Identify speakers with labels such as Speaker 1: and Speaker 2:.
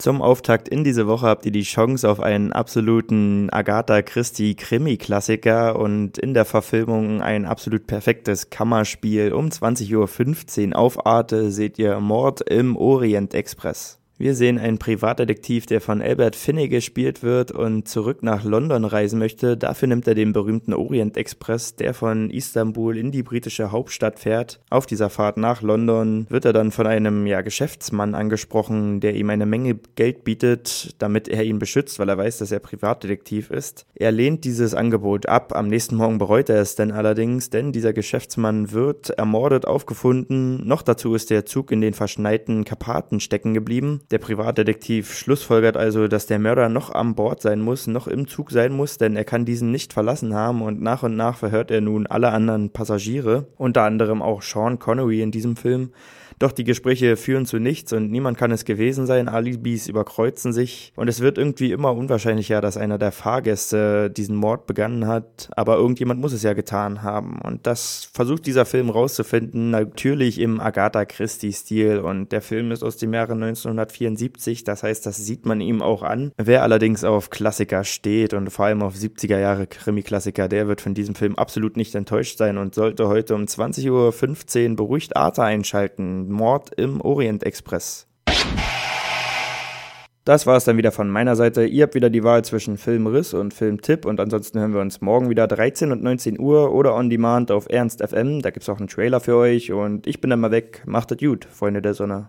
Speaker 1: Zum Auftakt in diese Woche habt ihr die Chance auf einen absoluten Agatha Christie Krimi-Klassiker und in der Verfilmung ein absolut perfektes Kammerspiel. Um 20.15 Uhr auf Arte seht ihr Mord im Orient Express. Wir sehen einen Privatdetektiv, der von Albert Finney gespielt wird und zurück nach London reisen möchte. Dafür nimmt er den berühmten Orient Express, der von Istanbul in die britische Hauptstadt fährt. Auf dieser Fahrt nach London wird er dann von einem ja, Geschäftsmann angesprochen, der ihm eine Menge Geld bietet, damit er ihn beschützt, weil er weiß, dass er Privatdetektiv ist. Er lehnt dieses Angebot ab. Am nächsten Morgen bereut er es denn allerdings, denn dieser Geschäftsmann wird ermordet aufgefunden. Noch dazu ist der Zug in den verschneiten Karpaten stecken geblieben. Der Privatdetektiv schlussfolgert also, dass der Mörder noch an Bord sein muss, noch im Zug sein muss, denn er kann diesen nicht verlassen haben und nach und nach verhört er nun alle anderen Passagiere, unter anderem auch Sean Connery in diesem Film. Doch die Gespräche führen zu nichts und niemand kann es gewesen sein. Alibis überkreuzen sich und es wird irgendwie immer unwahrscheinlicher, dass einer der Fahrgäste diesen Mord begangen hat. Aber irgendjemand muss es ja getan haben und das versucht dieser Film rauszufinden, natürlich im Agatha Christie-Stil und der Film ist aus dem Jahre 1974, das heißt, das sieht man ihm auch an. Wer allerdings auf Klassiker steht und vor allem auf 70er Jahre Krimi-Klassiker, der wird von diesem Film absolut nicht enttäuscht sein und sollte heute um 20.15 Uhr beruhigt Arte einschalten. Mord im Orient Express. Das war es dann wieder von meiner Seite. Ihr habt wieder die Wahl zwischen Filmriss und Filmtipp und ansonsten hören wir uns morgen wieder 13 und 19 Uhr oder on demand auf Ernst FM. Da gibt es auch einen Trailer für euch und ich bin dann mal weg. Macht es gut, Freunde der Sonne.